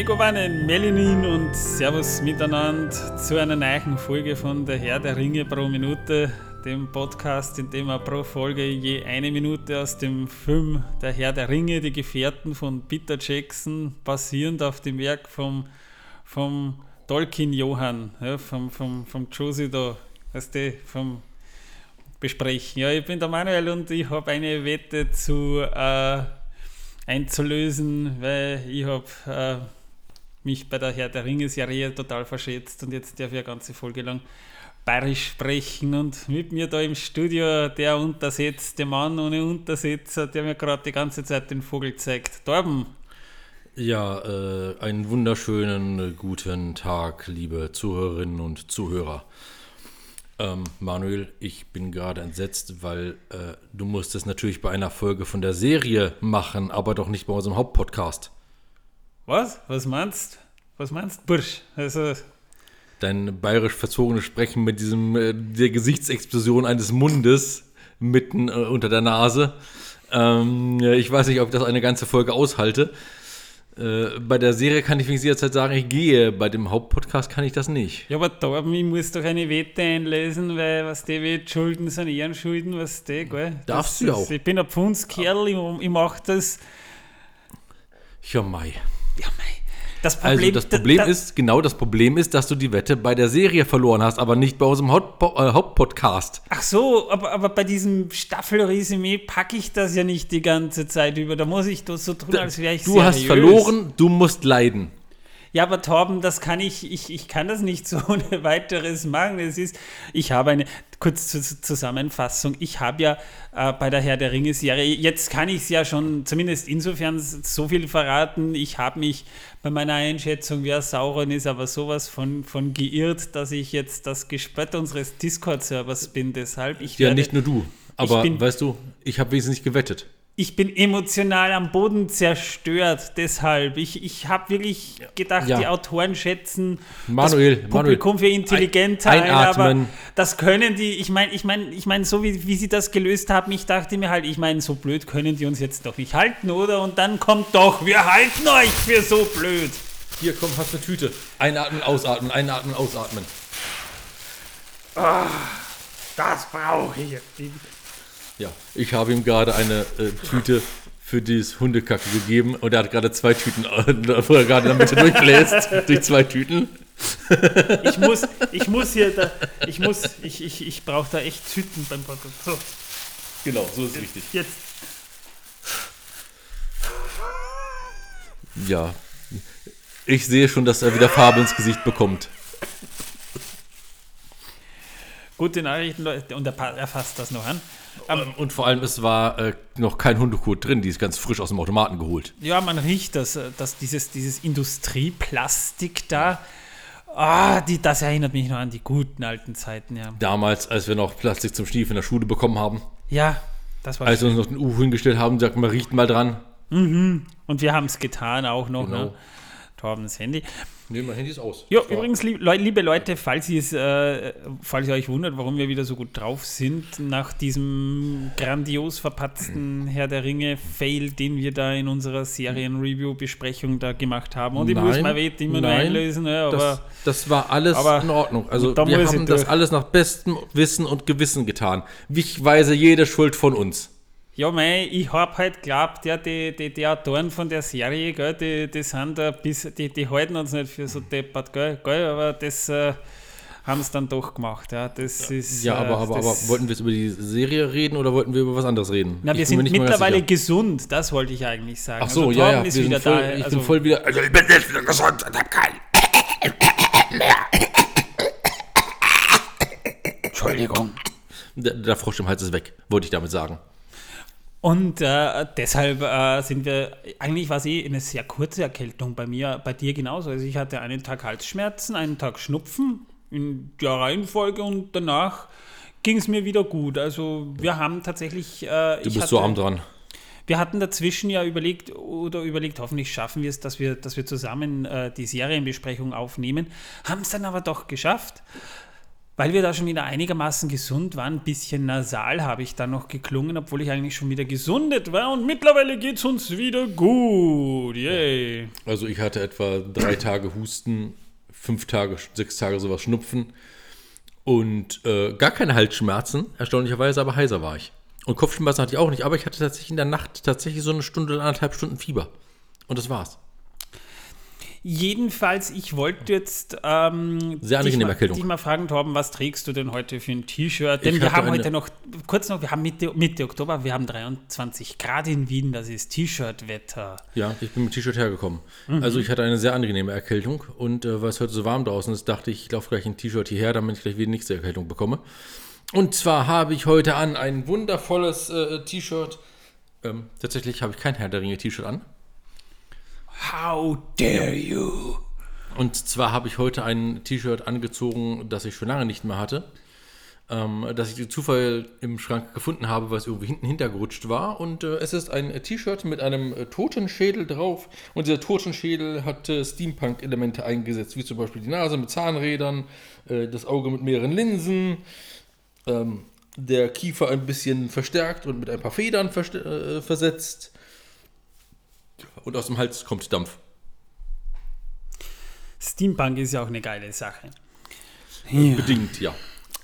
Megovanen, Melinin und Servus miteinander zu einer neuen Folge von Der Herr der Ringe pro Minute, dem Podcast, in dem wir pro Folge je eine Minute aus dem Film Der Herr der Ringe, die Gefährten von Peter Jackson, basierend auf dem Werk vom, vom Tolkien Johann, ja, vom, vom, vom Josie da, weißt du, vom besprechen. Ja, ich bin der Manuel und ich habe eine Wette zu äh, einzulösen, weil ich habe äh, mich bei der Herr der Ringe-Serie total verschätzt und jetzt darf ich eine ganze Folge lang bayerisch sprechen und mit mir da im Studio der untersetzte Mann ohne Untersetzer, der mir gerade die ganze Zeit den Vogel zeigt. Torben. Ja, äh, einen wunderschönen äh, guten Tag, liebe Zuhörerinnen und Zuhörer. Ähm, Manuel, ich bin gerade entsetzt, weil äh, du musst es natürlich bei einer Folge von der Serie machen, aber doch nicht bei unserem Hauptpodcast. Was? Was meinst Was meinst Bursch? Also. Dein bayerisch verzogenes Sprechen mit diesem, äh, der Gesichtsexplosion eines Mundes mitten äh, unter der Nase. Ähm, ich weiß nicht, ob ich das eine ganze Folge aushalte. Äh, bei der Serie kann ich wenigstens jederzeit sagen, ich gehe. Bei dem Hauptpodcast kann ich das nicht. Ja, aber Torben, ich muss doch eine Wette einlesen, weil was die wird, Schulden sind Ehrenschulden, was die, gell? Darfst das, du auch. Ich bin ein Pfundskerl, ich, ich mache das. Ja, Mai. Ja, Mai. Das also Problem, also das Problem da, ist, genau das Problem ist, dass du die Wette bei der Serie verloren hast, aber nicht bei unserem Haupt, äh, Hauptpodcast. Ach so, aber, aber bei diesem Staffelresümee packe ich das ja nicht die ganze Zeit über. Da muss ich das so tun, als wäre ich Du seriös. hast verloren, du musst leiden. Ja, aber Torben, das kann ich, ich, ich kann das nicht so ohne weiteres machen. Es ist, ich habe eine, kurz zur Zusammenfassung, ich habe ja äh, bei der Herr der Ringe-Serie, jetzt kann ich es ja schon zumindest insofern so viel verraten, ich habe mich bei meiner Einschätzung, wer Sauron ist, aber sowas von, von geirrt, dass ich jetzt das Gespött unseres Discord-Servers bin. Deshalb, ich Ja, werde, nicht nur du. Aber bin, weißt du, ich habe wesentlich gewettet ich bin emotional am Boden zerstört. Deshalb, ich, ich habe wirklich gedacht, ja. die Autoren schätzen Manuel, das Publikum Manuel, für intelligenter ein, aber das können die, ich meine, ich meine, ich meine, so wie, wie sie das gelöst haben, ich dachte mir halt, ich meine, so blöd können die uns jetzt doch nicht halten, oder? Und dann kommt doch, wir halten euch für so blöd. Hier, komm, hast eine Tüte. Einatmen, ausatmen, einatmen, ausatmen. Oh, das brauche ich. Ja, ich habe ihm gerade eine äh, Tüte für dieses Hundekacke gegeben und er hat gerade zwei Tüten, äh, wo er gerade damit durchbläst, durch zwei Tüten. Ich muss, ich muss hier, da, ich muss, ich, ich, ich brauche da echt Tüten beim Podcast. So. Genau, so ist es richtig. Jetzt. Ja, ich sehe schon, dass er wieder Farbe ins Gesicht bekommt. Gute Nachrichten, Leute, und er, er fasst das noch an. Ähm, und vor allem, es war äh, noch kein Hundekot drin, die ist ganz frisch aus dem Automaten geholt. Ja, man riecht das, äh, dass dieses, dieses Industrieplastik da. Ah, die, das erinnert mich noch an die guten alten Zeiten, ja. Damals, als wir noch Plastik zum Stief in der Schule bekommen haben. Ja, das war Als wir uns noch den UFO hingestellt haben, sagt man, riecht mal dran. Mhm. Und wir haben es getan auch noch, ne? genau. ne? Torbens Handy. Nee, mein Handy ist aus. Ja, übrigens, liebe Leute, falls äh, falls ihr euch wundert, warum wir wieder so gut drauf sind, nach diesem grandios verpatzten Herr der Ringe-Fail, den wir da in unserer Serien-Review-Besprechung da gemacht haben. Und ich nein, muss mal weit immer nur einlösen. Ja, aber, das, das war alles aber, in Ordnung. Also wir haben das alles nach bestem Wissen und Gewissen getan. Ich weise jede Schuld von uns. Ja, mei, ich hab halt geglaubt, ja, die, die, die Autoren von der Serie, gell, die, die sind da bis, die, die halten uns nicht für so deppert, gell, gell aber das äh, haben es dann doch gemacht, ja. Das ja, ist. Ja, aber, äh, aber, aber wollten wir jetzt über die Serie reden oder wollten wir über was anderes reden? Na, wir sind mittlerweile gesund, das wollte ich eigentlich sagen. Ach so, also, ja, ja, ist wieder voll, da. Ich also, bin voll wieder. Also, ich bin jetzt wieder gesund und hab keinen. Entschuldigung. Der, der Frosch im Hals ist weg, wollte ich damit sagen. Und äh, deshalb äh, sind wir, eigentlich war es eh eine sehr kurze Erkältung bei mir, bei dir genauso. Also ich hatte einen Tag Halsschmerzen, einen Tag Schnupfen in der Reihenfolge und danach ging es mir wieder gut. Also wir haben tatsächlich... Äh, du bist hatte, so arm dran. Wir hatten dazwischen ja überlegt, oder überlegt, hoffentlich schaffen wir es, dass wir, dass wir zusammen äh, die Serienbesprechung aufnehmen, haben es dann aber doch geschafft weil wir da schon wieder einigermaßen gesund waren, ein bisschen nasal habe ich dann noch geklungen, obwohl ich eigentlich schon wieder gesundet war und mittlerweile geht es uns wieder gut. Yay. Also ich hatte etwa drei Tage Husten, fünf Tage, sechs Tage sowas Schnupfen und äh, gar keine Halsschmerzen, erstaunlicherweise, aber heiser war ich. Und Kopfschmerzen hatte ich auch nicht, aber ich hatte tatsächlich in der Nacht tatsächlich so eine Stunde, anderthalb Stunden Fieber. Und das war's. Jedenfalls, ich wollte jetzt ähm, Sehr dich, mal, dich mal fragen, Torben, was trägst du denn heute für ein T-Shirt? Denn Ich wir haben eine- heute noch, kurz noch, wir haben Mitte, Mitte Oktober, wir haben 23 Grad in Wien, das ist T-Shirt-Wetter. Ja, ich bin mit T-Shirt hergekommen. Also ich hatte eine sehr angenehme Erkältung und äh, weil es heute so warm draußen ist, dachte ich, ich laufe gleich ein T-Shirt hierher, damit ich gleich wieder nächste Erkältung bekomme. Und zwar habe ich heute an ein wundervolles äh, T-Shirt. Ähm, tatsächlich habe ich kein Herr der Ringe T-Shirt an. How dare you? Und zwar habe ich heute ein T-Shirt angezogen, das ich schon lange nicht mehr hatte. Ähm, das ich durch Zufall im Schrank gefunden habe, weil es irgendwie hinten hintergerutscht war. Und äh, es ist ein T-Shirt mit einem äh, Totenschädel drauf. Und dieser Totenschädel hat äh, Steampunk-Elemente eingesetzt, wie zum Beispiel die Nase mit Zahnrädern, äh, das Auge mit mehreren Linsen, ähm, der Kiefer ein bisschen verstärkt und mit ein paar Federn äh, versetzt. Und aus dem Hals kommt Dampf. Steampunk ist ja auch eine geile Sache. Bedingt, ja.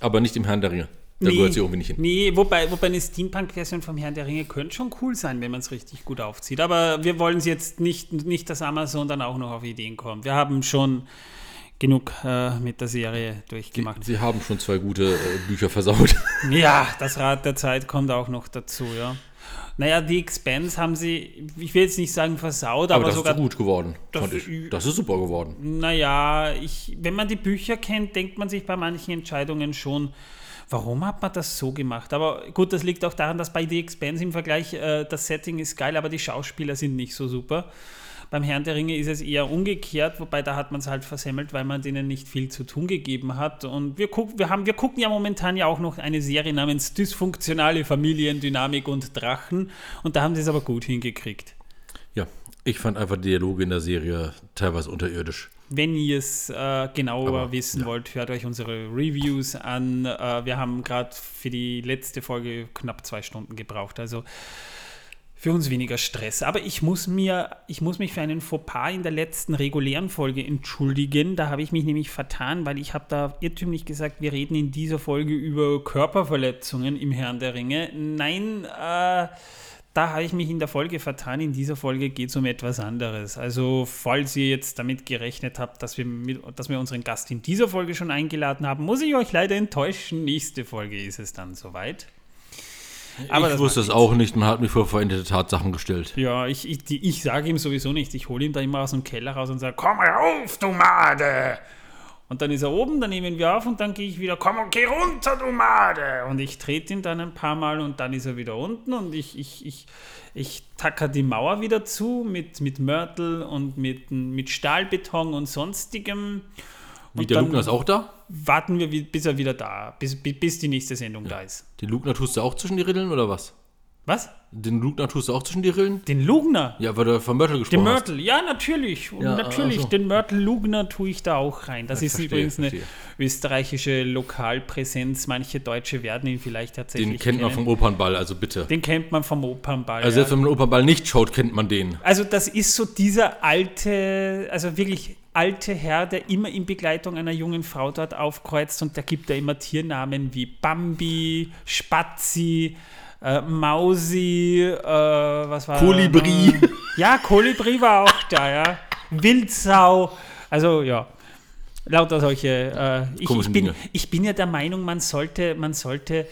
Aber nicht im Herrn der Ringe. Da gehört sie irgendwie nicht hin. Nee, wobei, wobei eine Steampunk-Version vom Herrn der Ringe könnte schon cool sein, wenn man es richtig gut aufzieht. Aber wir wollen es jetzt nicht, nicht, dass Amazon dann auch noch auf Ideen kommt. Wir haben schon genug äh, mit der Serie durchgemacht. Sie haben schon zwei gute äh, Bücher versaut. Ja, das Rad der Zeit kommt auch noch dazu, ja. Naja, die Expanse haben sie, ich will jetzt nicht sagen versaut, aber, Aber das sogar ist so gut geworden, das- fand ich. Das ist super geworden. Naja, ich, wenn man die Bücher kennt, denkt man sich bei manchen Entscheidungen schon, warum hat man das so gemacht? Aber gut, das liegt auch daran, dass bei The Expanse im Vergleich äh, das Setting ist geil, aber die Schauspieler sind nicht so super. Beim Herrn der Ringe ist es eher umgekehrt, wobei da hat man es halt versemmelt, weil man denen nicht viel zu tun gegeben hat. Und wir, guck, wir, haben, wir gucken ja momentan ja auch noch eine Serie namens Dysfunktionale Familiendynamik und Drachen. Und da haben sie es aber gut hingekriegt. Ja, ich fand einfach die Dialoge in der Serie teilweise unterirdisch. Wenn ihr es äh, genauer Aber, wissen ja. wollt, hört euch unsere Reviews an. Äh, wir haben gerade für die letzte Folge knapp zwei Stunden gebraucht. Also für uns weniger Stress. Aber ich muss mir, ich muss mich für einen Fauxpas in der letzten regulären Folge entschuldigen. Da habe ich mich nämlich vertan, weil ich habe da irrtümlich gesagt, wir reden in dieser Folge über Körperverletzungen im Herrn der Ringe. Nein, äh, da habe ich mich in der Folge vertan. In dieser Folge geht es um etwas anderes. Also, falls ihr jetzt damit gerechnet habt, dass wir, mit, dass wir unseren Gast in dieser Folge schon eingeladen haben, muss ich euch leider enttäuschen. Nächste Folge ist es dann soweit. Aber ich wusste es auch nicht, man hat mich vor veränderte Tatsachen gestellt. Ja, ich, ich, die- ich sage ihm sowieso nicht. Ich hole ihn da immer aus dem Keller raus und sage, komm rauf, du Made! Und dann ist er oben, dann nehmen wir auf und dann gehe ich wieder, komm und geh runter, du Made! Und ich trete ihn dann ein paar Mal und dann ist er wieder unten und ich, ich, ich, ich tacker die Mauer wieder zu mit, mit Mörtel und mit, mit Stahlbeton und sonstigem. Wie der Lugner ist auch da? Warten wir, bis er wieder da, bis, bis, die nächste Sendung da ist. Den Lugner tust du auch zwischen die Rillen oder was? Was? Den Lugner tust du auch zwischen die Rillen? Den Lugner? Ja, weil du von Mörtel Den gesprochen hast. Mörtel, ja, natürlich. Und Ja, natürlich, ach so. den Mörtel Lugner tue ich da auch rein. Das Ja, ist verstehe, übrigens eine verstehe. österreichische Lokalpräsenz. Manche Deutsche werden ihn vielleicht tatsächlich Den kennt man kennen. vom Opernball, also bitte. Den kennt man vom Opernball. Also selbst ja. wenn man den Opernball nicht schaut, kennt man den. also das ist so dieser alte, also wirklich alte Herr, der immer in Begleitung einer jungen Frau dort aufkreuzt und da gibt er immer Tiernamen wie Bambi, Spazi, äh, Mausi, äh, was war Kolibri. noch? Ja, Kolibri war auch da, ja. Wildsau, also ja. Lauter solche. Äh, ich, ich, bin, ich bin ja der Meinung, man sollte, man sollte,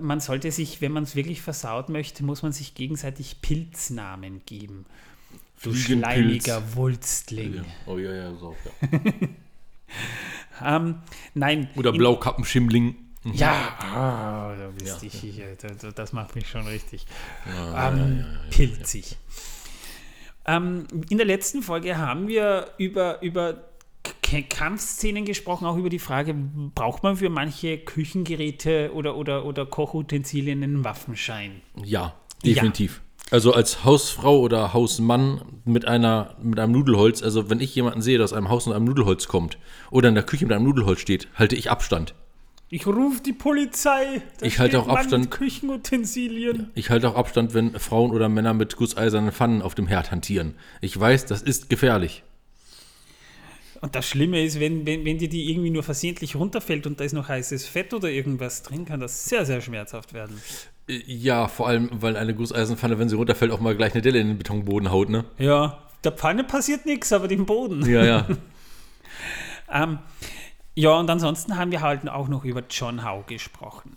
man sollte sich, wenn man es wirklich versaut möchte, muss man sich gegenseitig Pilznamen geben. Du schleimiger Wulstling. Ja. Oh ja, ja, so. Ja. Ähm, nein. Oder in- Blaukappenschimling. Ja, ah, da bist ich, ich, das, das macht mich schon richtig ähm, pilzig. Ähm, in der letzten Folge haben wir über, über K Kampfszenen gesprochen, auch über die Frage, braucht man für manche Küchengeräte oder, oder, oder Kochutensilien einen Waffenschein? Ja, definitiv. Also als Hausfrau oder Hausmann mit einer mit einem Nudelholz, also wenn ich jemanden sehe, der aus einem Haus mit einem Nudelholz kommt oder in der Küche mit einem Nudelholz steht, halte ich Abstand. Ich rufe die Polizei. Da Ich halte auch Abstand. Mit Küchenutensilien. Ich halte auch Abstand, wenn Frauen oder Männer mit gusseisernen Pfannen auf dem Herd hantieren. Ich weiß, das ist gefährlich. Und das Schlimme ist, wenn, wenn, wenn dir die irgendwie nur versehentlich runterfällt und da ist noch heißes Fett oder irgendwas drin, kann das sehr, sehr schmerzhaft werden. Äh, Ja, vor allem, weil eine Gusseisenpfanne, wenn sie runterfällt, auch mal gleich eine Delle in den Betonboden haut, ne? Ja, der Pfanne passiert nichts, aber dem Boden. Ja, ja. Ähm, ja, und ansonsten haben wir halt auch noch über John Howe gesprochen.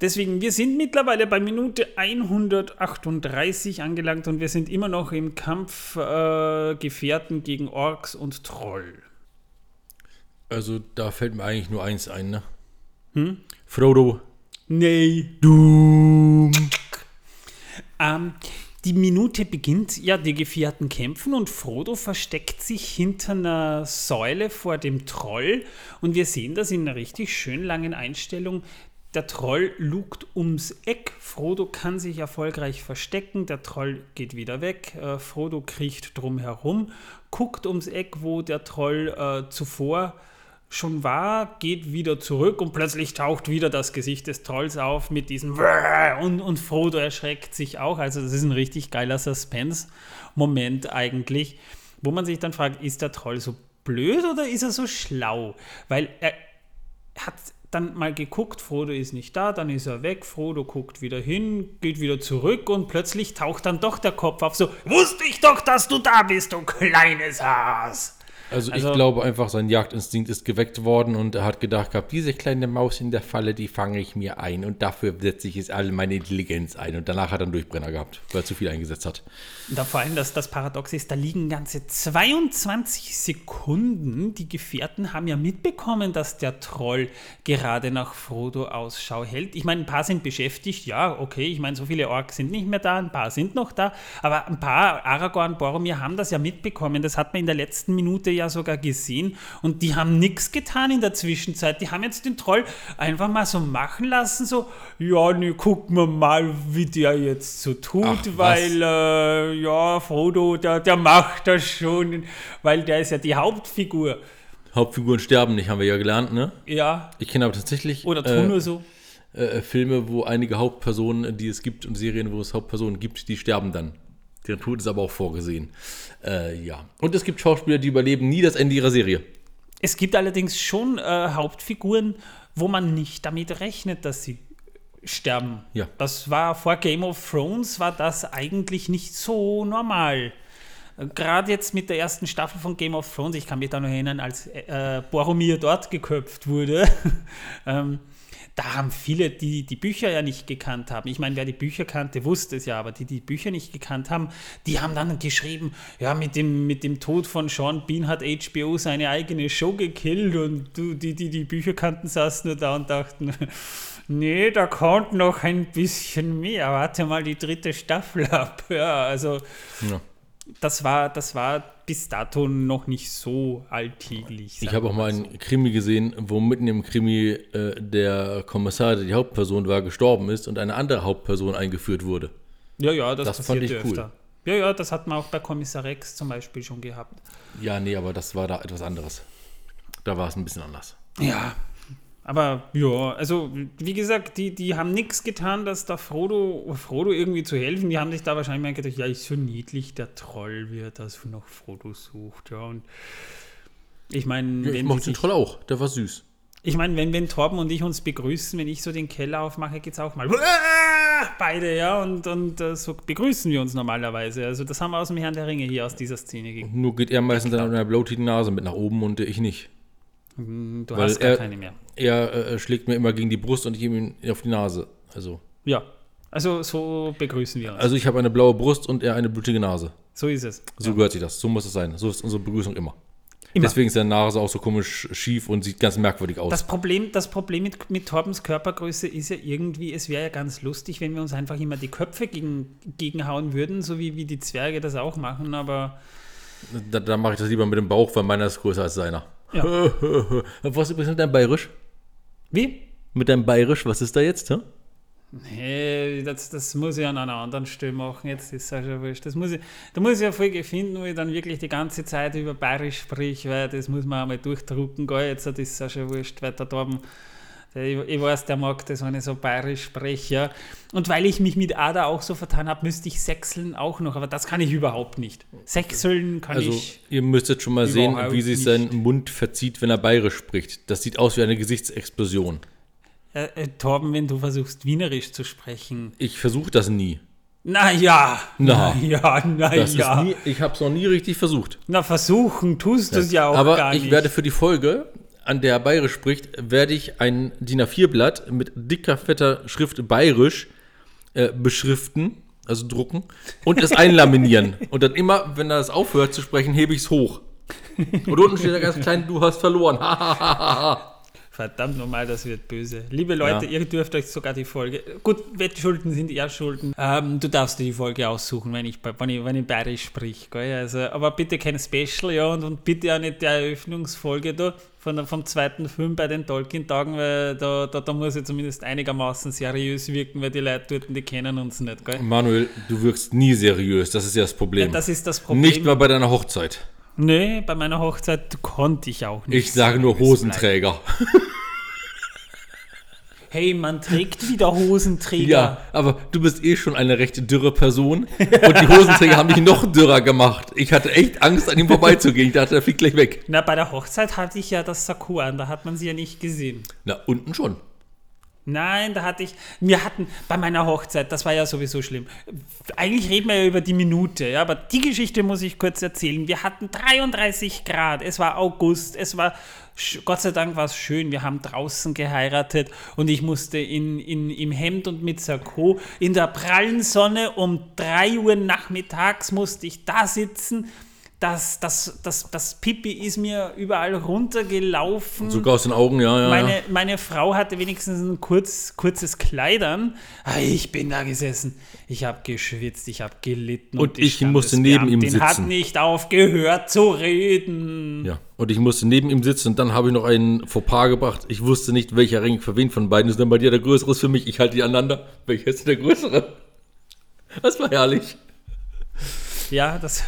Deswegen, wir sind mittlerweile bei Minute 138 angelangt und wir sind immer noch im Kampf äh, Gefährten gegen Orks und Troll. Also, da fällt mir eigentlich nur eins ein, ne? Hm? Frodo. Nee. Doom. Ähm, die Minute beginnt, ja, die Gefährten kämpfen und Frodo versteckt sich hinter einer Säule vor dem Troll und wir sehen das in einer richtig schön langen Einstellung. Der Troll lugt ums Eck, Frodo kann sich erfolgreich verstecken, der Troll geht wieder weg, äh, Frodo kriecht drum herum, guckt ums Eck, wo der Troll äh, zuvor schon war, geht wieder zurück und plötzlich taucht wieder das Gesicht des Trolls auf mit diesem und, und Frodo erschreckt sich auch. Also das ist ein richtig geiler Suspense-Moment eigentlich, wo man sich dann fragt, ist der Troll so blöd oder ist er so schlau? Weil er hat dann mal geguckt, Frodo ist nicht da, dann ist er weg, Frodo guckt wieder hin, geht wieder zurück und plötzlich taucht dann doch der Kopf auf, so, wusste ich doch, dass du da bist, du kleines Haas. Also, Also- ich glaube einfach, sein Jagdinstinkt ist geweckt worden und er hat gedacht gehabt, diese kleine Maus in der Falle, die fange ich mir ein und dafür setze ich jetzt all meine Intelligenz ein. Und danach hat er einen Durchbrenner gehabt, weil er zu viel eingesetzt hat. Da vor allem, dass das Paradox ist, da liegen ganze 22 Sekunden. Die Gefährten haben ja mitbekommen, dass der Troll gerade nach Frodo Ausschau hält. Ich meine, ein paar sind beschäftigt, ja, okay. Ich meine, so viele Orks sind nicht mehr da, ein paar sind noch da. Aber ein paar, Aragorn, Boromir, haben das ja mitbekommen. Das hat man in der letzten Minute ja sogar gesehen. Und die haben nichts getan in der Zwischenzeit. Die haben jetzt den Troll einfach mal so machen lassen, so, ja, ne, gucken wir mal, wie der jetzt so tut, Ach, weil äh, ja, Frodo, der, der macht das schon, weil der ist ja die Hauptfigur. Hauptfiguren sterben nicht, haben wir ja gelernt, ne? Ja, Ich kenne aber tatsächlich oder tun äh, nur so. äh, Filme, wo einige Hauptpersonen, die es gibt, und Serien, wo es Hauptpersonen gibt, die sterben dann. Deren Tod ist aber auch vorgesehen. Äh, ja. Und es gibt Schauspieler, die überleben nie das Ende ihrer Serie. Es gibt allerdings schon äh, Hauptfiguren, wo man nicht damit rechnet, dass sie sterben. Ja. Das war vor Game of Thrones, war das eigentlich nicht so normal. Gerade jetzt mit der ersten Staffel von Game of Thrones, ich kann mich da noch erinnern, als äh, Boromir dort geköpft wurde, ähm, da haben viele, die die Bücher ja nicht gekannt haben, ich meine, wer die Bücher kannte, wusste es ja, aber die die Bücher nicht gekannt haben, die haben dann geschrieben, ja, mit dem, mit dem Tod von Sean Bean hat HBO seine eigene Show gekillt und die, die die Bücher kannten, saßen nur da und dachten, nee, da kommt noch ein bisschen mehr, warte mal die dritte Staffel ab. Ja, also Ja. Das war, das war bis dato noch nicht so alltäglich. Ich habe auch mal so. einen Krimi gesehen, wo mitten im Krimi äh, der Kommissar, der die Hauptperson war, gestorben ist und eine andere Hauptperson eingeführt wurde. Ja, ja, das, Das fand ich cool. öfter. Ja, ja, das hat man auch bei Kommissar Rex zum Beispiel schon gehabt. Ja, nee, aber das war da etwas anderes. Da war es ein bisschen anders. Ja, aber ja, also wie gesagt, die, die haben nichts getan, dass da Frodo, Frodo irgendwie zu helfen. Die haben sich da wahrscheinlich mal gedacht, ja, ist so niedlich der Troll, wie er das noch Frodo sucht. Ja, und ich meine, Ja, ich mochte den Troll auch, der war süß. Ich meine, wenn, wenn Torben und ich uns begrüßen, wenn ich so den Keller aufmache, geht es auch mal beide, ja, und, und äh, so begrüßen wir uns normalerweise. Also das haben wir aus dem Herrn der Ringe hier, aus dieser Szene. ge- Nur geht er meistens dann mit einer blutigen Nase mit nach oben und ich nicht. Du Weil hast gar er- keine mehr. Er äh, schlägt mir immer gegen die Brust und ich ihm auf die Nase. Also, Ja, also so begrüßen wir uns. also ich habe eine blaue Brust und er eine blutige Nase. so ist es. So gehört sich das. So muss es sein. So ist unsere Begrüßung immer. Immer. Deswegen ist seine Nase auch so komisch schief und sieht ganz merkwürdig aus. Das Problem, das Problem mit, mit Torbens Körpergröße ist ja irgendwie, es wäre ja ganz lustig, wenn wir uns einfach immer die Köpfe gegen, gegenhauen würden, so wie, wie die Zwerge das auch machen, aber Da, da mache ich das lieber mit dem Bauch, weil meiner ist größer als seiner. Ja. was übrigens mit deinem Bayerisch? wie? Mit deinem Bayerisch, was ist da jetzt? Hä? Nee, das, das muss ich an einer anderen Stelle machen, jetzt ist es ja schon wurscht. Das muss ich, da muss ich eine Folge finden, wo ich dann wirklich die ganze Zeit über Bayerisch sprich, weil das muss man einmal durchdrucken, gell, jetzt das ist ja schon wurscht, weil Torben, Ich, ich weiß, der mag das, wenn ich so bayerisch spreche. Ja. Und weil ich mich mit Ada auch so vertan habe, müsste ich sechseln auch noch, aber das kann ich überhaupt nicht. Sechseln kann Also, ich. ihr müsstet schon mal sehen, wie sich sein Mund verzieht, wenn er bayerisch spricht. Das sieht aus wie eine Gesichtsexplosion. Äh, äh, Torben, wenn du versuchst, Wienerisch zu sprechen. Ich versuche das nie. Na ja. Na. ja, na Das ja. ist nie ich habe es noch nie richtig versucht. Na, versuchen tust du es ja auch Aber gar ich nicht. werde für die Folge, an der er bayerisch spricht, werde ich ein DIN A4-Blatt mit dicker, fetter Schrift bayerisch äh, beschriften, also drucken, und es einlaminieren. und dann immer, wenn er es aufhört zu sprechen, hebe ich es hoch. Und unten steht da ganz klein, du hast verloren. Verdammt nochmal, das wird böse. Liebe Leute, Ja. ihr dürft euch sogar die Folge. Gut, Wettschulden sind eher Schulden. Ähm, du darfst dir die Folge aussuchen, wenn ich, wenn ich, wenn ich bayerisch sprich. Gell? Also, aber bitte kein Special, ja, und, und bitte auch nicht die Eröffnungsfolge da von, vom zweiten Film bei den Tolkien-Tagen, weil da, da, da muss ich zumindest einigermaßen seriös wirken, weil die Leute dort, die kennen uns nicht. Gell? Manuel, du wirkst nie seriös, das ist ja das Problem. Ja, das ist das Problem. Nicht mal bei deiner Hochzeit. Nee, bei meiner Hochzeit konnte ich auch nicht. Ich sage nur. Hosenträger. Hey, man trägt wieder Hosenträger. Ja, aber du bist eh schon eine recht dürre Person und die Hosenträger haben dich noch dürrer gemacht. Ich hatte echt Angst, an ihm vorbeizugehen. Ich dachte, er fliegt gleich weg. Na, bei der Hochzeit hatte ich ja das Sakko an, da hat man sie ja nicht gesehen. Na, unten schon. Nein, da hatte ich, wir hatten bei meiner Hochzeit, das war ja sowieso schlimm. Eigentlich reden wir ja über die Minute, ja, aber die Geschichte muss ich kurz erzählen. Wir hatten 33 Grad, es war August, es war, Gott sei Dank war es schön, wir haben draußen geheiratet und ich musste in, in, im Hemd und mit Sakko in der prallen Sonne um 3 Uhr nachmittags musste ich da sitzen. Das, das, das, das Pipi ist mir überall runtergelaufen. Sogar aus den Augen, ja, ja. Meine, meine Frau hatte wenigstens ein kurz, kurzes Kleid an. Ah, Ich bin da gesessen. Ich habe geschwitzt, ich habe gelitten. Und die ich musste neben ihm Standesbeamtin hat sitzen. nicht aufgehört zu reden. ja. Und ich musste neben ihm sitzen und dann habe ich noch einen Fauxpas gebracht. Ich wusste nicht, welcher Ring für wen von beiden ist. Dann bei dir der größere ist für mich. Ich halte die aneinander. Welcher ist der größere? Das war herrlich. Ja, das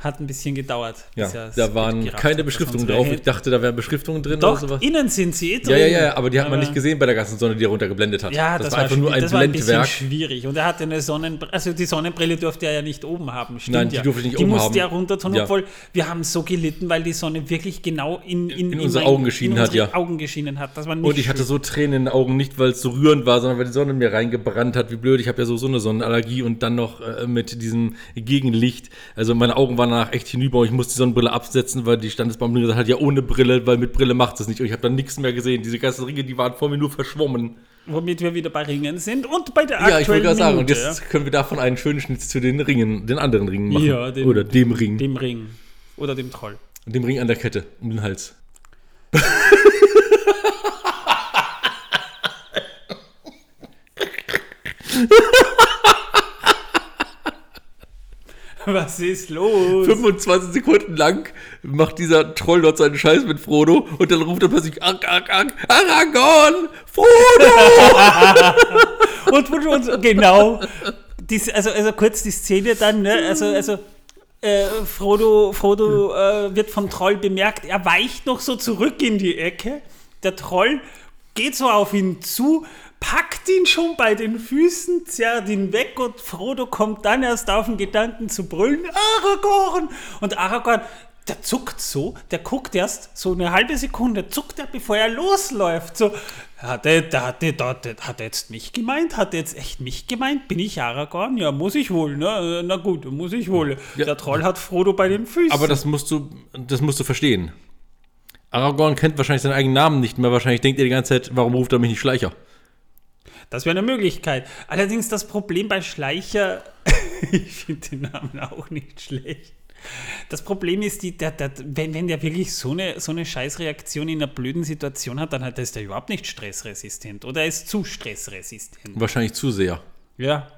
hat ein bisschen gedauert. Ja, er da waren keine Beschriftungen drauf. Ich dachte, da wären Beschriftungen drin Doch, oder sowas. innen sind sie eh drin. Ja, ja, ja, aber die hat man nicht gesehen bei der ganzen Sonne, die er runtergeblendet hat. Ja, das, war einfach nur ein das war ein bisschen Blendwerk. schwierig. Und er hatte eine Sonnenbrille, also die Sonnenbrille durfte er ja nicht oben haben. Stimmt Nein, die ja. durfte ich nicht die oben musste haben. er runter tun, Ja. obwohl wir haben so gelitten, weil die Sonne wirklich genau in, in, In unsere mein- Augen geschienen in hat, unsere ja. Augen geschienen hat. Das war nicht Und ich hatte so Tränen in den Augen, nicht weil es so rührend war, sondern weil die Sonne mir reingebrannt hat. Wie blöd, ich habe ja so, so eine Sonnenallergie und dann noch äh, mit diesem Gegenlicht. Also meine Augen waren danach echt hinüber und ich musste die Sonnenbrille absetzen, weil die Standesbeamtin gesagt hat, ja ohne Brille, weil mit Brille macht es nicht. Und ich habe dann nichts mehr gesehen. Diese ganzen Ringe, die waren vor mir nur verschwommen. Womit wir wieder bei Ringen sind und bei der ja, ich wollte aktuellen gerade sagen, und jetzt können wir davon einen schönen Schnitt zu den Ringen, den anderen Ringen machen. Ja, den- Oder dem Ring. dem Ring oder dem Troll. dem Ring an der Kette, um den Hals. Was ist los? 25 Sekunden lang macht dieser Troll dort seinen Scheiß mit Frodo und dann ruft er plötzlich Arg, Arg, Arg, Aragorn, Frodo! Und, und, und genau, dies, also, also kurz die Szene dann, ne? also, also äh, Frodo, Frodo äh, wird vom Troll bemerkt, er weicht noch so zurück in die Ecke, der Troll geht so auf ihn zu, packt ihn schon bei den Füßen, zerrt ihn weg und Frodo kommt dann erst auf den Gedanken zu brüllen, Aragorn! Und Aragorn, der zuckt so, der guckt erst so eine halbe Sekunde, zuckt er, bevor er losläuft. So, hat er, hat, der, hat er jetzt mich gemeint? Hat er jetzt echt mich gemeint? Bin ich Aragorn? Ja, muss ich wohl, ne? Na gut, muss ich wohl. Ja. Der Troll hat Frodo bei den Füßen. Aber das musst du, das musst du verstehen. Aragorn kennt wahrscheinlich seinen eigenen Namen nicht mehr. Wahrscheinlich denkt er die ganze Zeit, warum ruft er mich nicht Schleicher? Das wäre eine Möglichkeit. Allerdings das Problem bei Schleicher, ich finde den Namen auch nicht schlecht. Das Problem ist, die, der, der, wenn, wenn der wirklich so eine, so eine Scheißreaktion in einer blöden Situation hat, dann hat, ist er überhaupt nicht stressresistent oder er ist zu stressresistent. Wahrscheinlich zu sehr. Ja.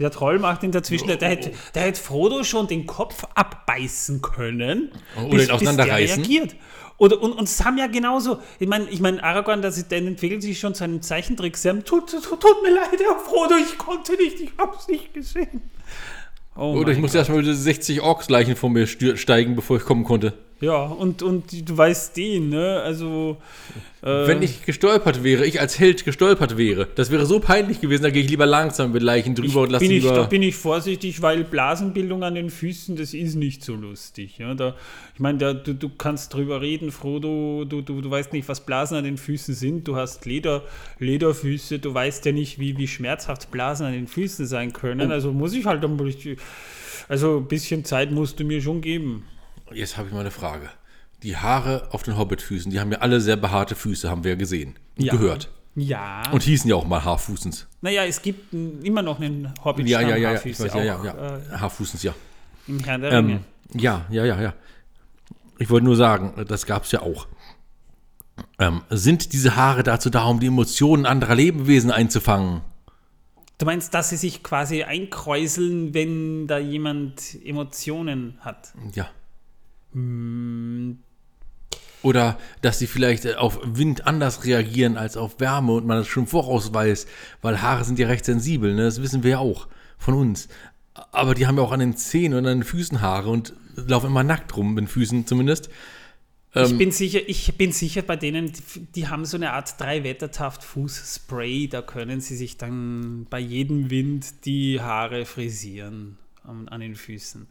Der Troll macht in der Zwischenzeit, der hätte, der hätte Frodo schon den Kopf abbeißen können, Oder ihn auseinanderreißen. der reagiert. Oder, und, und Sam ja genauso. Ich meine, ich mein, Aragorn, das, ist- der entwickelt sich schon zu einem Zeichentrick. Sam, tut, tut, tut mir leid, Herr Frodo, ich konnte nicht, ich hab's nicht gesehen. Oh Oder ich musste erstmal wieder 60 Orks-Leichen vor mir steigen, bevor ich kommen konnte. Ja, und, und du weißt den, ne? Also. Äh, Wenn ich gestolpert wäre, ich als Held gestolpert wäre, das wäre so peinlich gewesen, da gehe ich lieber langsam mit Leichen drüber und lasse lieber. Ich, da bin ich vorsichtig, weil Blasenbildung an den Füßen, das ist nicht so lustig. Ja? Da, ich meine, du, du kannst drüber reden, Frodo, du, du, du weißt nicht, was Blasen an den Füßen sind. Du hast Leder, Lederfüße, du weißt ja nicht, wie, wie schmerzhaft Blasen an den Füßen sein können. Oh. Also muss ich halt, also ein bisschen Zeit musst du mir schon geben. Jetzt habe ich mal eine Frage. Die Haare auf den Hobbitfüßen, die haben ja alle sehr behaarte Füße, haben wir ja gesehen und ja. gehört. Ja. Und hießen ja auch mal Haarfußens. Naja, es gibt immer noch einen hobbit ja, ja, ja. Ja, ja, ja, ja. Äh, Haarfußens, ja. Im Herrn der Ringe. Ähm, ja, ja, ja, ja. Ich wollte nur sagen, das gab es ja auch. Ähm, sind diese Haare dazu da, um die Emotionen anderer Lebewesen einzufangen? Du meinst, dass sie sich quasi einkräuseln, wenn da jemand Emotionen hat? Ja. Hm. Oder dass sie vielleicht äh, auf Wind anders reagieren als auf Wärme und man das schon voraus weiß, weil Haare sind ja recht sensibel, ne? das wissen wir ja auch von uns. Aber die haben ja auch an den Zehen und an den Füßen Haare und laufen immer nackt rum, mit den Füßen zumindest. ich ähm, bin sicher, ich bin sicher bei denen, die haben so eine Art Drei-Wettertaft-Fußspray, da können sie sich dann bei jedem Wind die Haare frisieren an, an den Füßen.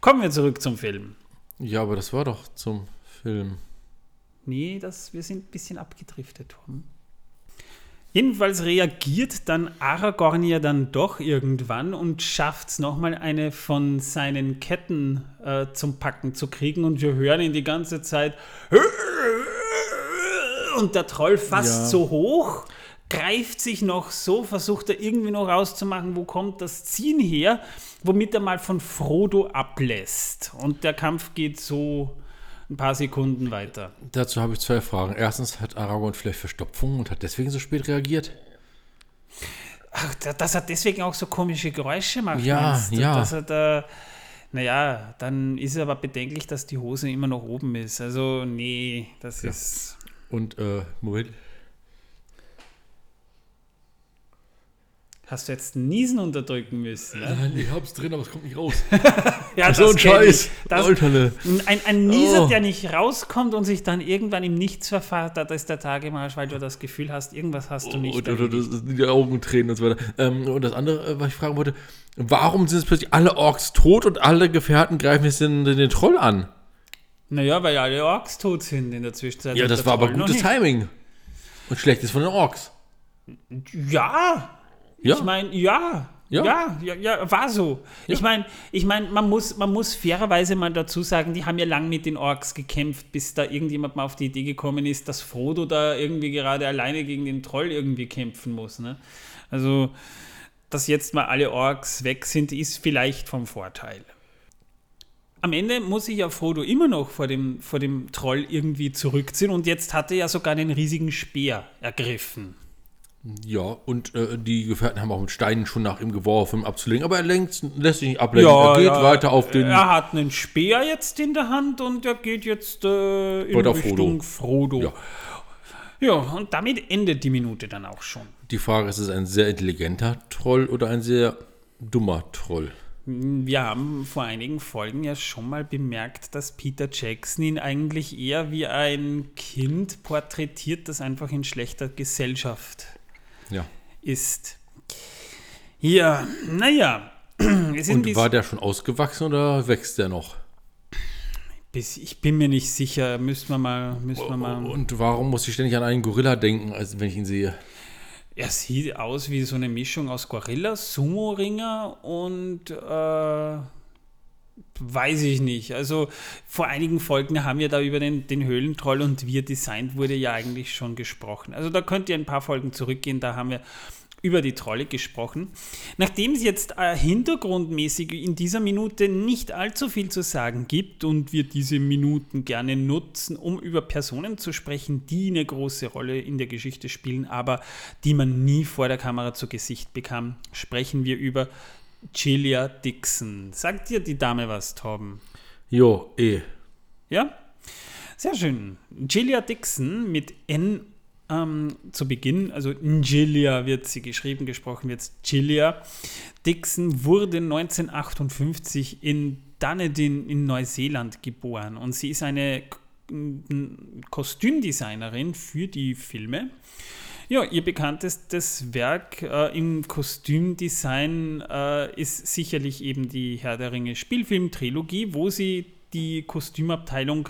Kommen wir zurück zum Film. Ja, aber das war doch zum Film. Nee, das, wir sind ein bisschen abgedriftet, Tom. Jedenfalls reagiert dann Aragorn ja dann doch irgendwann und schafft es nochmal eine von seinen Ketten äh, zum Packen zu kriegen und wir hören ihn die ganze Zeit und der Troll fast ja. so hoch, greift sich noch so, versucht er irgendwie noch rauszumachen, wo kommt das Ziehen her, womit er mal von Frodo ablässt. Und der Kampf geht so ein paar Sekunden weiter. Dazu habe ich zwei Fragen. Erstens, hat Aragorn vielleicht Verstopfung und hat deswegen so spät reagiert? Ach, dass er deswegen auch so komische Geräusche macht. Ja, meinst, ja. Dass er da, naja, dann ist es aber bedenklich, dass die Hose immer noch oben ist. Also, nee, das ja. ist. Und, äh, Moment. Hast du jetzt Niesen unterdrücken müssen? Ne? Nein, ich hab's drin, aber es kommt nicht raus. ja, so ein Scheiß. Das, ein, ein Nieser, oh. der nicht rauskommt und sich dann irgendwann im Nichts verfahrt, da ist der Tagemarsch, weil du das Gefühl hast, irgendwas hast du nicht. Oder, die Augen tränen und so weiter. Ähm, und das andere, äh, was ich fragen wollte, warum sind jetzt plötzlich alle Orks tot und alle Gefährten greifen jetzt den, den Troll an? Naja, weil alle Orks tot sind in der Zwischenzeit. Ja, das war aber gutes Timing. Und schlechtes von den Orks. Ja, ja. Ich meine, ja, ja. ja. Ja, ja, war so. Ja. Ich meine, ich mein, man, muss, man muss fairerweise mal dazu sagen, die haben ja lang mit den Orks gekämpft, bis da irgendjemand mal auf die Idee gekommen ist, dass Frodo da irgendwie gerade alleine gegen den Troll irgendwie kämpfen muss. Ne? Also, dass jetzt mal alle Orks weg sind, ist vielleicht vom Vorteil. Am Ende muss sich ja Frodo immer noch vor dem, vor dem Troll irgendwie zurückziehen und jetzt hat er ja sogar einen riesigen Speer ergriffen. Ja, und äh, die Gefährten haben auch mit Steinen schon nach ihm geworfen, um abzulegen. Aber er lenkt, lässt sich nicht ablenken. Ja, er geht ja, weiter auf den. Er hat einen Speer jetzt in der Hand und er geht jetzt äh, in Richtung Frodo. Frodo. Ja. ja, und damit endet die Minute dann auch schon. Die Frage ist: Ist es ein sehr intelligenter Troll oder ein sehr dummer Troll? Wir haben vor einigen Folgen ja schon mal bemerkt, dass Peter Jackson ihn eigentlich eher wie ein Kind porträtiert, das einfach in schlechter Gesellschaft ja. ist. Ja, naja. Und war der schon ausgewachsen oder wächst der noch? Bis, ich bin mir nicht sicher, müssen wir mal, müssen wir mal. Und warum muss ich ständig an einen Gorilla denken, als wenn ich ihn sehe? Er sieht aus wie so eine Mischung aus Gorilla, Sumo-Ringer und äh, weiß ich nicht. Also vor einigen Folgen haben wir da über den, den Höhlentroll und wie er designt wurde ja eigentlich schon gesprochen. Also da könnt ihr ein paar Folgen zurückgehen, da haben wir über die Trolle gesprochen. Nachdem es jetzt äh, hintergrundmäßig in dieser Minute nicht allzu viel zu sagen gibt und wir diese Minuten gerne nutzen, um über Personen zu sprechen, die eine große Rolle in der Geschichte spielen, aber die man nie vor der Kamera zu Gesicht bekam, sprechen wir über Julia Dixon. Sagt dir die Dame was, Torben? Jo, eh. Ja? Sehr schön. Julia Dixon mit N ähm, zu Beginn, also Njilia wird sie geschrieben, gesprochen wird Jilia. Dixon wurde 1958 in Dunedin in Neuseeland geboren und sie ist eine Kostümdesignerin für die Filme. Ja, ihr bekanntestes Werk äh, im Kostümdesign äh, ist sicherlich eben die Herr der Ringe Spielfilm-Trilogie, wo sie die Kostümabteilung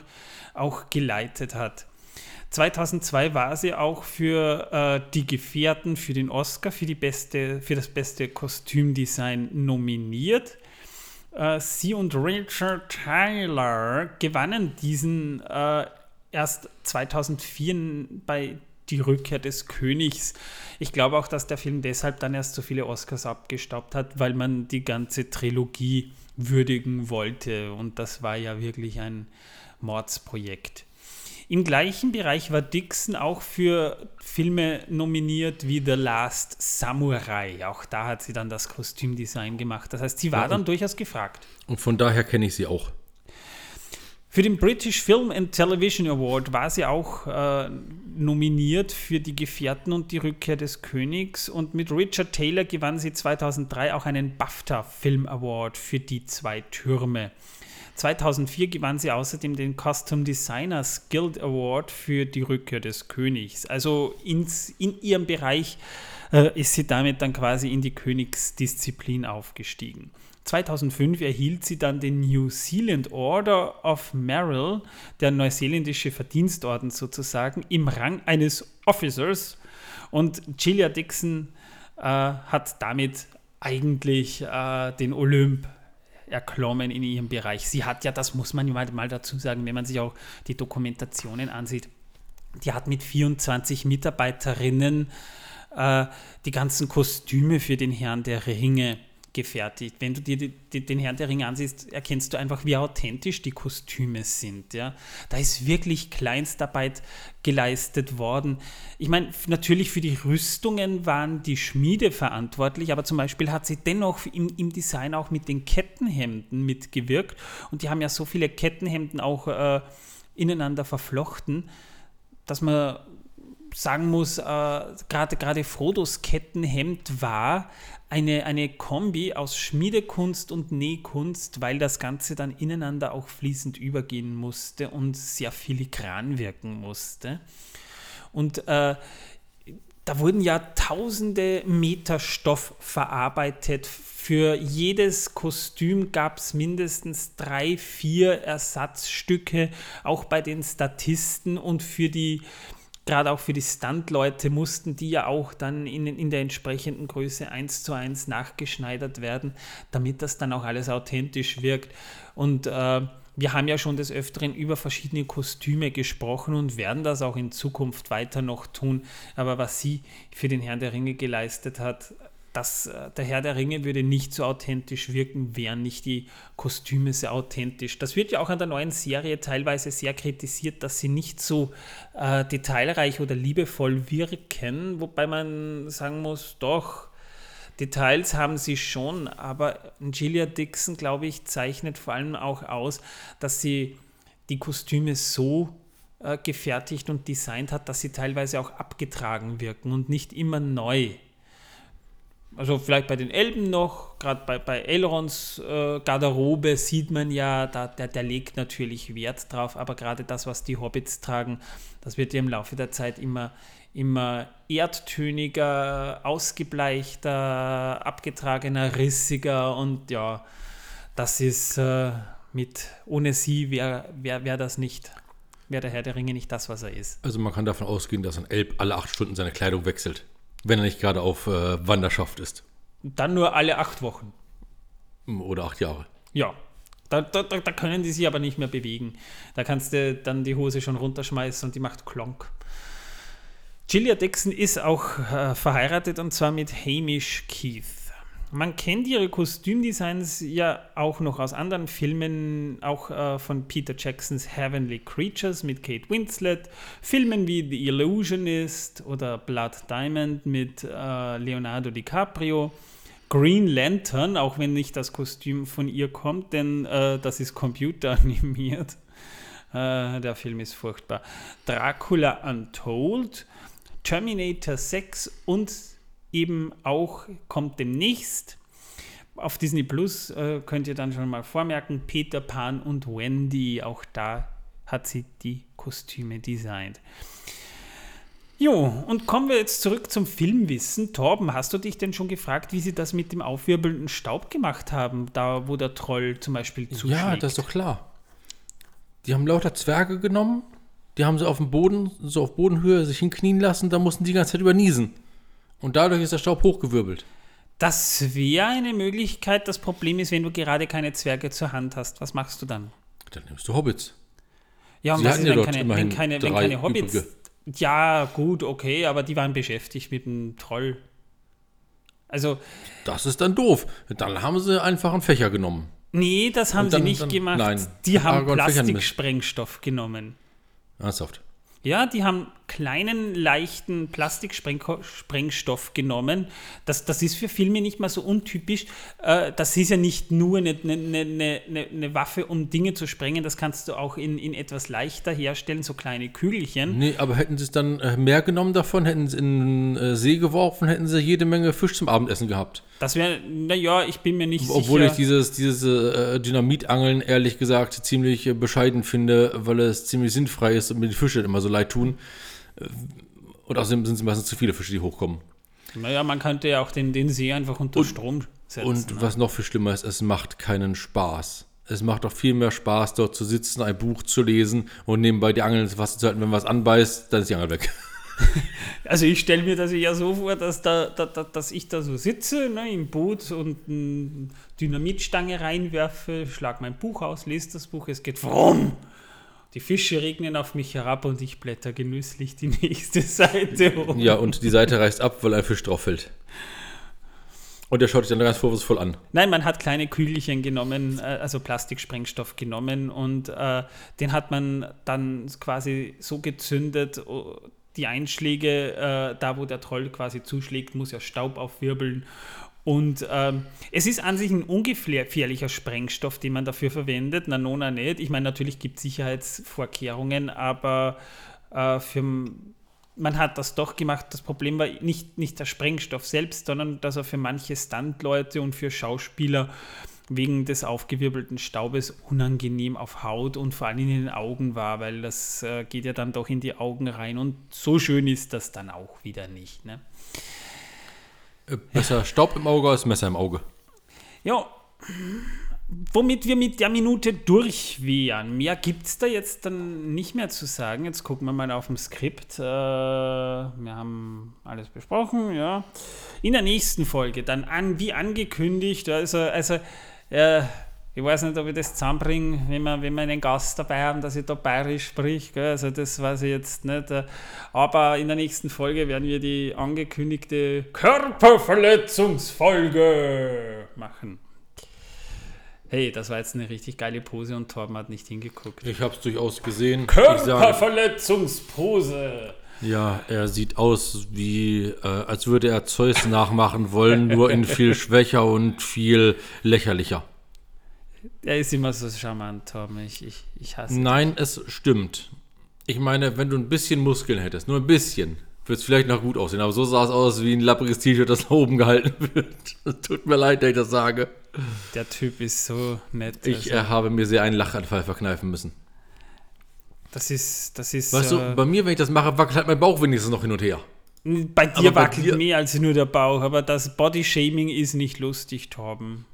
auch geleitet hat. 2002 war sie auch für äh, die Gefährten für den Oscar für, die beste, für das beste Kostümdesign nominiert. Äh, sie und Richard Tyler gewannen diesen äh, erst 2004 bei die Rückkehr des Königs. Ich glaube auch, dass der Film deshalb dann erst so viele Oscars abgestaubt hat, weil man die ganze Trilogie würdigen wollte. Und das war ja wirklich ein Mordsprojekt. Im gleichen Bereich war Dixon auch für Filme nominiert wie The Last Samurai. Auch da hat sie dann das Kostümdesign gemacht. Das heißt, sie war ja, dann durchaus gefragt. Und von daher kenne ich sie auch. Für den British Film and Television Award war sie auch äh, nominiert für Die Gefährten und die Rückkehr des Königs und mit Richard Taylor gewann sie 2003 auch einen BAFTA Film Award für Die zwei Türme. 2004 gewann sie außerdem den Costume Designers Guild Award für Die Rückkehr des Königs. Also ins, in ihrem Bereich äh, ist sie damit dann quasi in die Königsdisziplin aufgestiegen. 2005 erhielt sie dann den New Zealand Order of Merit, der neuseeländische Verdienstorden sozusagen, im Rang eines Officers. Und Gillia Dixon äh, hat damit eigentlich äh, den Olymp erklommen in ihrem Bereich. Sie hat ja, das muss man mal dazu sagen, wenn man sich auch die Dokumentationen ansieht, die hat mit 24 Mitarbeiterinnen äh, die ganzen Kostüme für den Herrn der Ringe gefertigt. Wenn du dir die, die, den Herrn der Ringe ansiehst, erkennst du einfach, wie authentisch die Kostüme sind. Ja? Da ist wirklich Kleinstarbeit geleistet worden. Ich meine, natürlich für die Rüstungen waren die Schmiede verantwortlich, aber zum Beispiel hat sie dennoch im, im Design auch mit den Kettenhemden mitgewirkt. Und die haben ja so viele Kettenhemden auch äh, ineinander verflochten, dass man sagen muss, äh, gerade Frodos Kettenhemd war eine, eine Kombi aus Schmiedekunst und Nähkunst, weil das Ganze dann ineinander auch fließend übergehen musste und sehr filigran wirken musste. Und äh, da wurden ja tausende Meter Stoff verarbeitet. Für jedes Kostüm gab es mindestens drei, vier Ersatzstücke, auch bei den Statisten und für die gerade auch für die Standleute mussten die ja auch dann in, in der entsprechenden Größe eins zu eins nachgeschneidert werden, damit das dann auch alles authentisch wirkt. Und äh, wir haben ja schon des Öfteren über verschiedene Kostüme gesprochen und werden das auch in Zukunft weiter noch tun. Aber was sie für den Herrn der Ringe geleistet hat, dass äh, der Herr der Ringe würde nicht so authentisch wirken, wären nicht die Kostüme sehr authentisch. Das wird ja auch an der neuen Serie teilweise sehr kritisiert, dass sie nicht so äh, detailreich oder liebevoll wirken, wobei man sagen muss, doch, Details haben sie schon, aber Gillia Dixon, glaube ich, zeichnet vor allem auch aus, dass sie die Kostüme so äh, gefertigt und designt hat, dass sie teilweise auch abgetragen wirken und nicht immer neu also vielleicht bei den Elben noch, gerade bei, bei Elrons äh, Garderobe sieht man ja, da, der, der legt natürlich Wert drauf, aber gerade das, was die Hobbits tragen, das wird ja im Laufe der Zeit immer, immer erdtöniger, ausgebleichter, abgetragener, rissiger und ja, das ist äh, mit, ohne sie wäre wär, wär das nicht, wäre der Herr der Ringe nicht das, was er ist. Also man kann davon ausgehen, dass ein Elb alle acht Stunden seine Kleidung wechselt. Wenn er nicht gerade auf äh, Wanderschaft ist. Dann nur alle acht Wochen. Hm, oder acht Jahre. Ja. Da, da, da können die sich aber nicht mehr bewegen. Da kannst du dann die Hose schon runterschmeißen und die macht Klonk. Gillia Dixon ist auch äh, verheiratet und zwar mit Hamish Keith. Man kennt ihre Kostümdesigns ja auch noch aus anderen Filmen, auch äh, von Peter Jacksons Heavenly Creatures mit Kate Winslet, Filmen wie The Illusionist oder Blood Diamond mit äh, Leonardo DiCaprio, Green Lantern, auch wenn nicht das Kostüm von ihr kommt, denn äh, das ist computeranimiert. Äh, der Film ist furchtbar. Dracula Untold, Terminator 6 und eben auch kommt demnächst auf Disney Plus äh, könnt ihr dann schon mal vormerken, Peter Pan und Wendy, auch da hat sie die Kostüme designt. Jo, und kommen wir jetzt zurück zum Filmwissen. Torben, hast du dich denn schon gefragt, wie sie das mit dem aufwirbelnden Staub gemacht haben, da wo der Troll zum Beispiel zuschlägt? Ja, das ist doch klar. Die haben lauter Zwerge genommen, die haben sie auf dem Boden, so auf Bodenhöhe sich hinknien lassen, da mussten die ganze Zeit überniesen. Und dadurch ist der Staub hochgewirbelt. Das wäre eine Möglichkeit. Das Problem ist, wenn du gerade keine Zwerge zur Hand hast. Was machst du dann? Dann nimmst du Hobbits. Ja, und Sie hatten ist, ja wenn dort keine, wenn keine, wenn keine Hobbits. übrige. Ja, gut, okay, aber die waren beschäftigt mit dem Troll. Also, Das ist dann doof. Dann haben sie einfach einen Fächer genommen. nee, das haben dann- sie nicht dann- gemacht. nein. Die haben. Plastiksprengstoff genommen. Ernsthaft. Ja, die haben kleinen, leichten Plastiksprengstoff genommen. Das, das ist für Filme nicht mal so untypisch. Äh, das ist ja nicht nur eine, eine, eine, eine, Waffe, um Dinge zu sprengen. Das kannst du auch in, in etwas leichter herstellen, so kleine Kügelchen. Nee, aber hätten sie es dann äh, mehr genommen davon, hätten sie in den äh, See geworfen, hätten sie jede Menge Fisch zum Abendessen gehabt. Das wäre, naja, ich bin mir nicht Obwohl sicher. ich dieses, dieses äh, Dynamitangeln ehrlich gesagt ziemlich bescheiden finde, weil es ziemlich sinnfrei ist und mir die Fische immer so leid tun. Und außerdem sind es meistens zu viele Fische, die hochkommen. naja, man könnte ja auch den, den See einfach unter Strom setzen. Und ne? was noch viel schlimmer ist, es macht keinen Spaß. Es macht doch viel mehr Spaß, dort zu sitzen, ein Buch zu lesen und nebenbei die Angeln ins Wasser zu halten. Wenn was anbeißt, dann ist die Angel weg. Also ich stelle mir das ja so vor, dass, da, da, da, dass ich da so sitze ne, im Boot und eine Dynamitstange reinwerfe, schlag mein Buch aus, lese das Buch, es geht vorum. Die Fische regnen auf mich herab und ich blätter genüsslich die nächste Seite um. Ja, und die Seite reißt ab, weil ein Fisch drauf fällt. Und der schaut sich dann ganz vorwurfsvoll an. Nein, man hat kleine Kügelchen genommen, äh, also Plastiksprengstoff genommen und äh, den hat man dann quasi so gezündet, die Einschläge, äh, da wo der Troll quasi zuschlägt, muss ja Staub aufwirbeln. Und ähm, es ist an sich ein ungefährlicher Sprengstoff, den man dafür verwendet. Na, nona nicht. Ich meine, natürlich gibt es Sicherheitsvorkehrungen, aber äh, für, man hat das doch gemacht. Das Problem war nicht, nicht der Sprengstoff selbst, sondern dass er für manche Standleute und für Schauspieler wegen des aufgewirbelten Staubes unangenehm auf Haut und vor allem in den Augen war, weil das äh, geht ja dann doch in die Augen rein und so schön ist das dann auch wieder nicht. Ne? Äh, Besser Staub im Auge als Messer im Auge. Ja, womit wir mit der Minute durch wären. Mehr gibt es da jetzt dann nicht mehr zu sagen. Jetzt gucken wir mal auf dem Skript. Äh, wir haben alles besprochen, ja. In der nächsten Folge dann an, wie angekündigt, also, also äh, ich weiß nicht, ob ich das zusammenbringe, wenn wir, wenn wir einen Gast dabei haben, dass ich da bayerisch sprich. Gell? Also das weiß ich jetzt nicht. äh, Aber in der nächsten Folge werden wir die angekündigte Körperverletzungsfolge machen. Hey, das war jetzt eine richtig geile Pose und Torben hat nicht hingeguckt. Ich habe es durchaus gesehen. Körperverletzungspose. ja, er sieht aus wie, äh, als würde er Zeus nachmachen wollen, nur in viel schwächer und viel lächerlicher. Er ist immer so charmant, Torben. Ich, ich, ich hasse ihn. Nein, es stimmt. Ich meine, wenn du ein bisschen Muskeln hättest, nur ein bisschen, würde es vielleicht noch gut aussehen. Aber so sah es aus wie ein lappriges T-Shirt, das nach oben gehalten wird. Tut mir leid, dass ich das sage. Der Typ ist so nett. Ich also, äh, habe mir sehr einen Lachanfall verkneifen müssen. das ist, das ist. Weißt äh, du, bei mir, wenn ich das mache, wackelt halt mein Bauch wenigstens noch hin und her. bei dir aber bei wackelt dir- mehr als nur der Bauch, aber das Bodyshaming ist nicht lustig, Torben.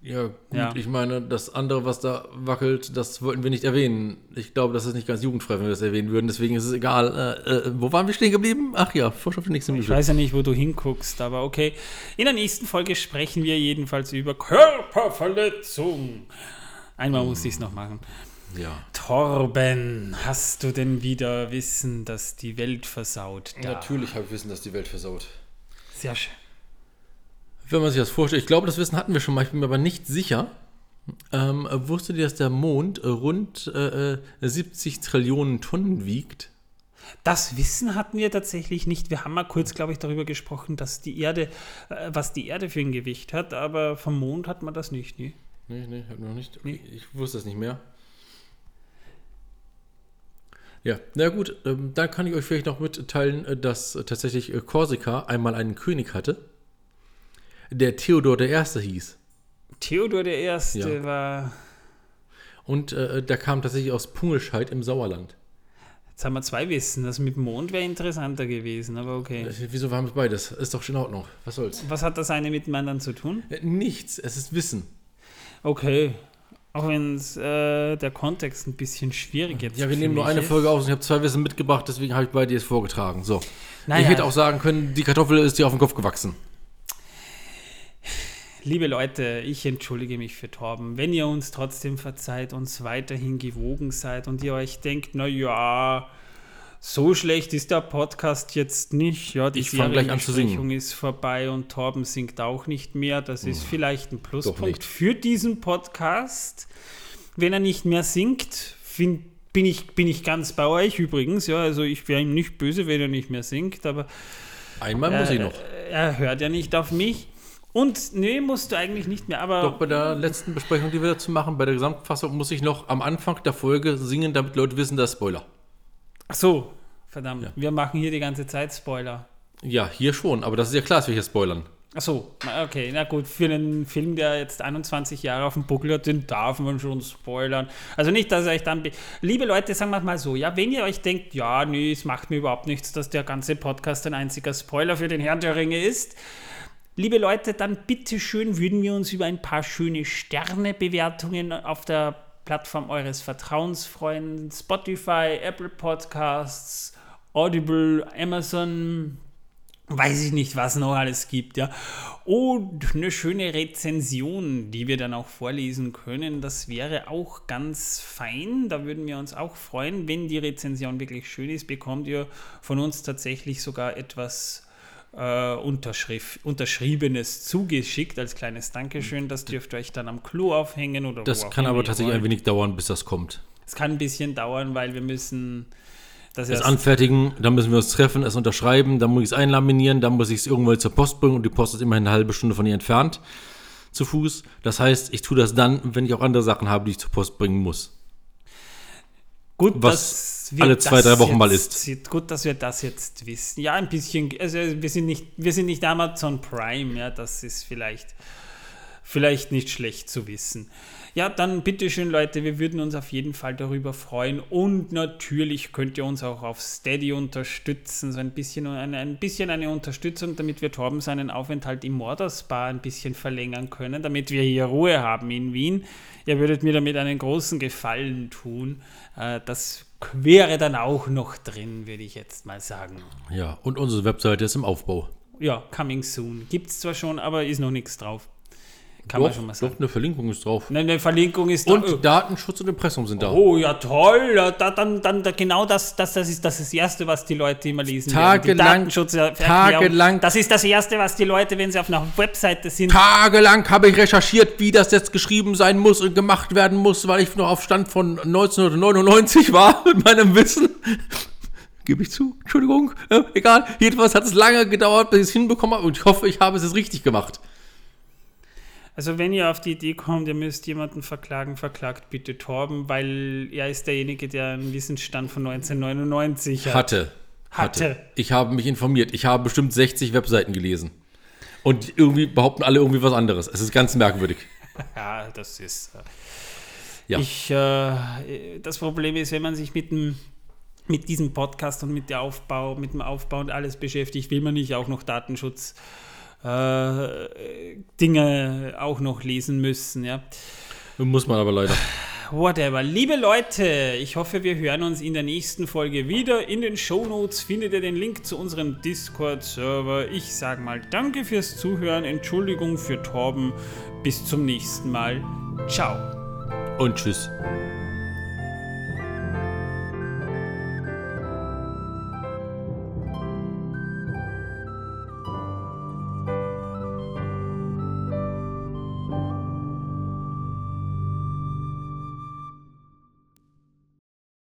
Ja, gut, Ja. ich meine, das andere, was da wackelt, das wollten wir nicht erwähnen. Ich glaube, das ist nicht ganz jugendfrei, wenn wir das erwähnen würden. Deswegen ist es egal. Äh, äh, wo waren wir stehen geblieben? Ach ja, Vorschau für nächste Ich Minute. weiß ja nicht, wo du hinguckst, aber okay. In der nächsten Folge sprechen wir jedenfalls über Körperverletzung. Einmal muss ich es noch machen. Ja. Torben, hast du denn wieder Wissen, dass die Welt versaut? Da? Natürlich habe ich Wissen, dass die Welt versaut. Sehr schön. Wenn man sich das vorstellt, ich glaube, das Wissen hatten wir schon mal, ich bin mir aber nicht sicher. Ähm, wusstet ihr, dass der Mond rund äh, äh, 70 Trillionen Tonnen wiegt? Das Wissen hatten wir tatsächlich nicht. Wir haben mal kurz, glaube ich, darüber gesprochen, dass die Erde, äh, was die Erde für ein Gewicht hat, aber vom Mond hat man das nicht. Nee. Nee, nee, wir noch nicht. Nee. Ich wusste das nicht mehr. Ja, na gut, ähm, dann kann ich euch vielleicht noch mitteilen, äh, dass äh, tatsächlich äh, Korsika einmal einen König hatte, der Theodor I. hieß. Theodor der Erste Ja. war. Und äh, der kam tatsächlich aus Pungelscheid im Sauerland. Jetzt haben wir zwei Wissen. Das mit dem Mond wäre interessanter gewesen, aber okay. Äh, Wieso haben wir beides? Ist doch schon in Ordnung. Was soll's? Was hat das eine mit dem anderen zu tun? Äh, Nichts, es ist Wissen. Okay. Auch wenn äh, der Kontext ein bisschen schwierig jetzt Ja, wir nehmen nur eine ist. Folge aus und ich habe zwei Wissen mitgebracht, deswegen habe ich beide jetzt vorgetragen. So. Naja. Ich hätte auch sagen können, die Kartoffel ist dir auf den Kopf gewachsen. Liebe Leute, ich entschuldige mich für Torben. Wenn ihr uns trotzdem verzeiht, uns weiterhin gewogen seid und ihr euch denkt, na ja, so schlecht ist der Podcast jetzt nicht. Ja, die Ich fang gleich an zu singen. Ist vorbei und Torben singt auch nicht mehr. Das ist vielleicht ein Pluspunkt für diesen Podcast. Wenn er nicht mehr singt, find, bin, ich, bin ich ganz bei euch übrigens. Ja, also ich wäre ihm nicht böse, wenn er nicht mehr singt, aber Einmal muss ich noch. äh, er hört ja nicht auf mich. Und nee, musst du eigentlich nicht mehr, aber Doch bei der letzten Besprechung, die wir dazu machen, bei der Gesamtfassung, muss ich noch am Anfang der Folge singen, damit Leute wissen, dass Spoiler. Ach so, verdammt. Ja. Wir machen hier die ganze Zeit Spoiler. Ja, hier schon, aber das ist ja klar, dass wir hier spoilern. Ach so, okay, na gut, für einen Film, der jetzt 21 Jahre auf dem Buckel hat, den darf man schon spoilern. Also nicht, dass ihr euch dann... be- Liebe Leute, sagen wir mal so, ja, wenn ihr euch denkt, ja, nee, es macht mir überhaupt nichts, dass der ganze Podcast ein einziger Spoiler für den Herrn der Ringe ist, Liebe Leute, dann bitte schön würden wir uns über ein paar schöne Sternebewertungen auf der Plattform eures Vertrauens freuen. Spotify, Apple Podcasts, Audible, Amazon, weiß ich nicht, was noch alles gibt, ja. Und eine schöne Rezension, die wir dann auch vorlesen können, das wäre auch ganz fein. Da würden wir uns auch freuen. Wenn die Rezension wirklich schön ist, bekommt ihr von uns tatsächlich sogar etwas äh, Unterschrift, Unterschriebenes zugeschickt als kleines Dankeschön. Das dürft ihr euch dann am Klo aufhängen oder Das kann aber ihr tatsächlich wollt. ein wenig dauern, bis das kommt. Es kann ein bisschen dauern, weil wir müssen das Das anfertigen, dann müssen wir uns treffen, es unterschreiben, dann muss ich es einlaminieren, dann muss ich es irgendwann zur Post bringen und die Post ist immerhin eine halbe Stunde von hier entfernt zu Fuß. Das heißt, ich tue das dann, wenn ich auch andere Sachen habe, die ich zur Post bringen muss. Gut, Was dass wir alle zwei, das drei Wochen mal jetzt, Gut, dass wir das jetzt wissen. Ja, ein bisschen. Also wir sind nicht, wir sind nicht Amazon Prime, ja, das ist vielleicht, vielleicht nicht schlecht zu wissen. Ja, dann bitteschön, Leute, wir würden uns auf jeden Fall darüber freuen. Und natürlich könnt ihr uns auch auf Steady unterstützen. So ein bisschen eine, ein bisschen eine Unterstützung, damit wir Torben seinen Aufenthalt im Morderspa ein bisschen verlängern können, damit wir hier Ruhe haben in Wien. Ihr würdet mir damit einen großen Gefallen tun. Äh, Das wäre dann auch noch drin, würde ich jetzt mal sagen. Ja, und unsere Webseite ist im Aufbau. Ja, coming soon. Gibt es zwar schon, aber ist noch nichts drauf. Kann man doch, schon mal sagen. doch, eine Verlinkung ist drauf. Eine, eine Verlinkung ist Und da. Datenschutz und Impressum sind da. Oh ja, toll. Da, dann, dann, da, genau das, das, das, ist, das ist das Erste, was die Leute immer lesen. Tagelang- tagelang- Das ist das Erste, was die Leute, wenn sie auf einer Webseite sind. Tagelang habe ich recherchiert, wie das jetzt geschrieben sein muss und gemacht werden muss, weil ich noch auf Stand von 1999 war mit meinem Wissen. Gebe ich zu, Entschuldigung, äh, egal. Jedenfalls hat es lange gedauert, bis ich es hinbekommen habe und ich hoffe, ich habe es jetzt richtig gemacht. Also wenn ihr auf die Idee kommt, ihr müsst jemanden verklagen, verklagt bitte Torben, weil er ist derjenige, der einen Wissensstand von 1999 hat. Hatte. Hatte. Ich habe mich informiert. Ich habe bestimmt 60 Webseiten gelesen. Und irgendwie behaupten alle irgendwie was anderes. Es ist ganz merkwürdig. Ja, das ist. Äh, Ja. Ich, äh, das Problem ist, wenn man sich mit dem mit diesem Podcast und mit der Aufbau, mit dem Aufbau und alles beschäftigt, will man nicht auch noch Datenschutz äh, Dinge auch noch lesen müssen, ja. Muss man aber leider. Whatever. Liebe Leute, ich hoffe, wir hören uns in der nächsten Folge wieder. In den Shownotes findet ihr den Link zu unserem Discord-Server. Ich sage mal danke fürs Zuhören, Entschuldigung für Torben. Bis zum nächsten Mal. Ciao. Und tschüss.